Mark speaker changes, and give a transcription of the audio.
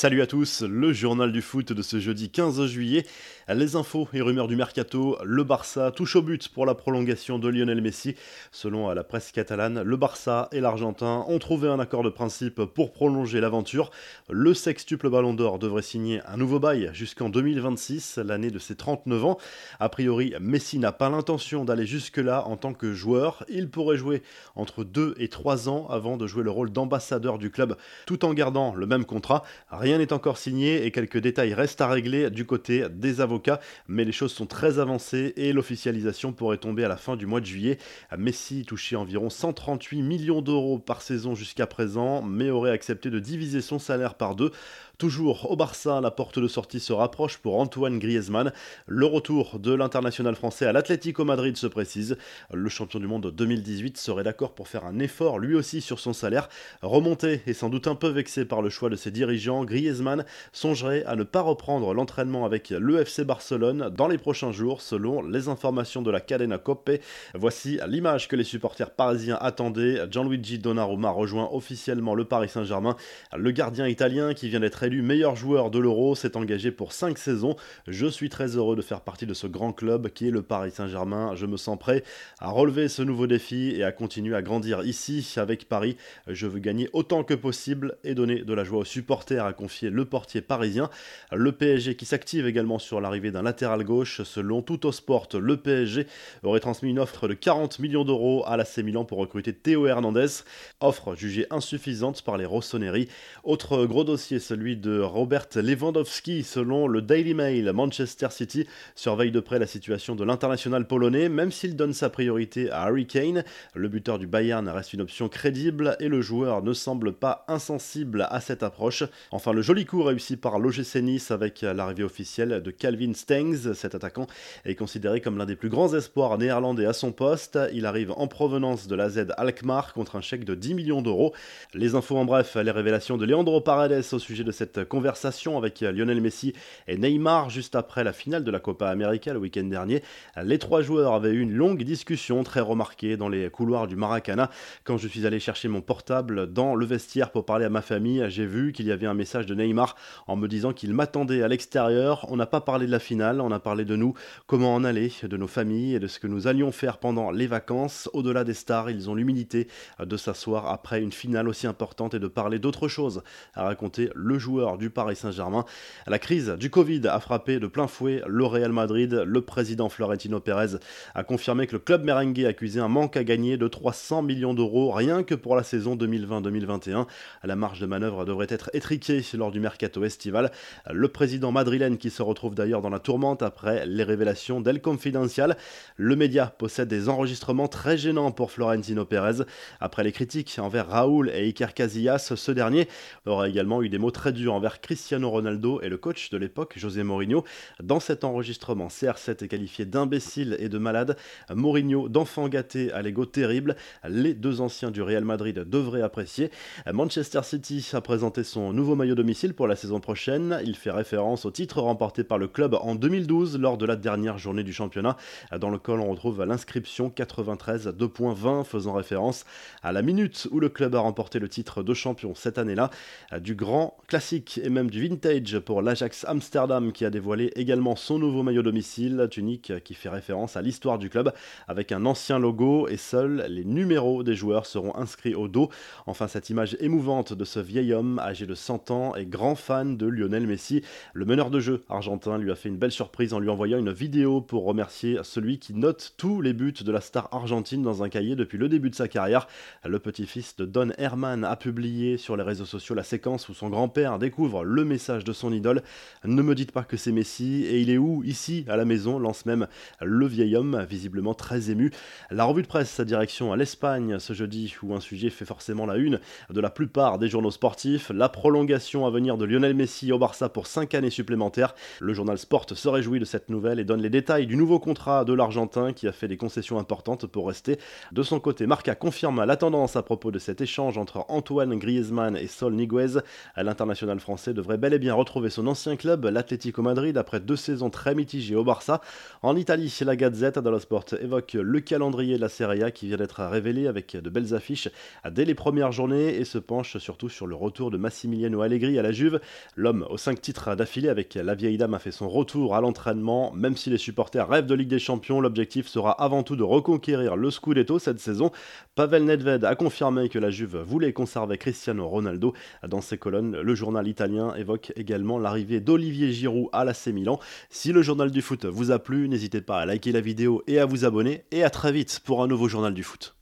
Speaker 1: Salut à tous, le journal du foot de ce jeudi 15 juillet. Les infos et rumeurs du mercato, le Barça touche au but pour la prolongation de Lionel Messi. Selon la presse catalane, le Barça et l'Argentin ont trouvé un accord de principe pour prolonger l'aventure. Le sextuple Ballon d'Or devrait signer un nouveau bail jusqu'en 2026, l'année de ses 39 ans. A priori, Messi n'a pas l'intention d'aller jusque-là en tant que joueur. Il pourrait jouer entre 2 et 3 ans avant de jouer le rôle d'ambassadeur du club tout en gardant le même contrat. N'est encore signé et quelques détails restent à régler du côté des avocats, mais les choses sont très avancées et l'officialisation pourrait tomber à la fin du mois de juillet. Messi touchait environ 138 millions d'euros par saison jusqu'à présent, mais aurait accepté de diviser son salaire par deux. Toujours au Barça, la porte de sortie se rapproche pour Antoine Griezmann. Le retour de l'international français à l'Atlético Madrid se précise. Le champion du monde 2018 serait d'accord pour faire un effort lui aussi sur son salaire. Remonté et sans doute un peu vexé par le choix de ses dirigeants, Griezmann songerait à ne pas reprendre l'entraînement avec l'EFC Barcelone dans les prochains jours, selon les informations de la Cadena Coppe. Voici l'image que les supporters parisiens attendaient. Gianluigi Donnarumma rejoint officiellement le Paris Saint-Germain. Le gardien italien qui vient d'être élu meilleur joueur de l'Euro, s'est engagé pour 5 saisons. Je suis très heureux de faire partie de ce grand club qui est le Paris Saint-Germain. Je me sens prêt à relever ce nouveau défi et à continuer à grandir ici avec Paris. Je veux gagner autant que possible et donner de la joie aux supporters, a confié le portier parisien. Le PSG qui s'active également sur l'arrivée d'un latéral gauche. Selon Sport, le PSG aurait transmis une offre de 40 millions d'euros à l'AC Milan pour recruter Théo Hernandez. Offre jugée insuffisante par les Rossoneri. Autre gros dossier, celui de Robert Lewandowski. Selon le Daily Mail, Manchester City surveille de près la situation de l'international polonais, même s'il donne sa priorité à Harry Kane. Le buteur du Bayern reste une option crédible et le joueur ne semble pas insensible à cette approche. Enfin, le joli coup réussi par l'OGC Nice avec l'arrivée officielle de Calvin Stengs. Cet attaquant est considéré comme l'un des plus grands espoirs néerlandais à son poste. Il arrive en provenance de la Z Alkmaar contre un chèque de 10 millions d'euros. Les infos en bref, les révélations de Leandro Paredes au sujet de cette conversation avec Lionel Messi et Neymar juste après la finale de la Copa América le week-end dernier. Les trois joueurs avaient eu une longue discussion très remarquée dans les couloirs du Maracana. Quand je suis allé chercher mon portable dans le vestiaire pour parler à ma famille, j'ai vu qu'il y avait un message de Neymar en me disant qu'il m'attendait à l'extérieur. On n'a pas parlé de la finale, on a parlé de nous, comment en aller, de nos familles et de ce que nous allions faire pendant les vacances. Au-delà des stars, ils ont l'humilité de s'asseoir après une finale aussi importante et de parler d'autre chose, a raconté le joueur du Paris Saint-Germain. La crise du Covid a frappé de plein fouet le Real Madrid. Le président Florentino Pérez a confirmé que le club merengue accusait un manque à gagner de 300 millions d'euros rien que pour la saison 2020-2021. La marge de manœuvre devrait être étriquée lors du mercato estival. Le président madrilène qui se retrouve d'ailleurs dans la tourmente après les révélations d'El Confidencial. Le média possède des enregistrements très gênants pour Florentino Pérez. Après les critiques envers Raoul et Iker Casillas, ce dernier aura également eu des mots très envers Cristiano Ronaldo et le coach de l'époque, José Mourinho. Dans cet enregistrement, CR7 est qualifié d'imbécile et de malade. Mourinho d'enfant gâté à l'ego terrible. Les deux anciens du Real Madrid devraient apprécier. Manchester City a présenté son nouveau maillot domicile pour la saison prochaine. Il fait référence au titre remporté par le club en 2012 lors de la dernière journée du championnat, dans lequel on retrouve l'inscription 93 2.20 faisant référence à la minute où le club a remporté le titre de champion cette année-là, du grand classique et même du vintage pour l'Ajax Amsterdam qui a dévoilé également son nouveau maillot domicile, tunique qui fait référence à l'histoire du club avec un ancien logo et seuls les numéros des joueurs seront inscrits au dos. Enfin cette image émouvante de ce vieil homme âgé de 100 ans et grand fan de Lionel Messi, le meneur de jeu argentin lui a fait une belle surprise en lui envoyant une vidéo pour remercier celui qui note tous les buts de la star argentine dans un cahier depuis le début de sa carrière. Le petit-fils de Don Herman a publié sur les réseaux sociaux la séquence où son grand-père découvre le message de son idole. Ne me dites pas que c'est Messi, et il est où? Ici, à la maison, lance même le vieil homme, visiblement très ému. La revue de presse, sa direction à l'Espagne ce jeudi, où un sujet fait forcément la une de la plupart des journaux sportifs, la prolongation à venir de Lionel Messi au Barça pour 5 années supplémentaires. Le journal Sport se réjouit de cette nouvelle et donne les détails du nouveau contrat de l'Argentin qui a fait des concessions importantes pour rester. De son côté, Marca confirme la tendance à propos de cet échange entre Antoine Griezmann et Sol Niguez. L'international français devrait bel et bien retrouver son ancien club, l'Atlético Madrid, après deux saisons très mitigées au Barça. En Italie, la Gazette dello Sport évoque le calendrier de la Serie A qui vient d'être révélé avec de belles affiches dès les premières journées et se penche surtout sur le retour de Massimiliano Allegri à la Juve. L'homme aux 5 titres d'affilée avec la vieille dame a fait son retour à l'entraînement. Même si les supporters rêvent de Ligue des Champions, l'objectif sera avant tout de reconquérir le Scudetto cette saison. Pavel Nedved a confirmé que la Juve voulait conserver Cristiano Ronaldo. Dans ses colonnes, le journal italien évoque également l'arrivée d'Olivier Giroud à l'AC Milan. Si le journal du foot vous a plu, n'hésitez pas à liker la vidéo et à vous abonner. Et à très vite pour un nouveau journal du foot.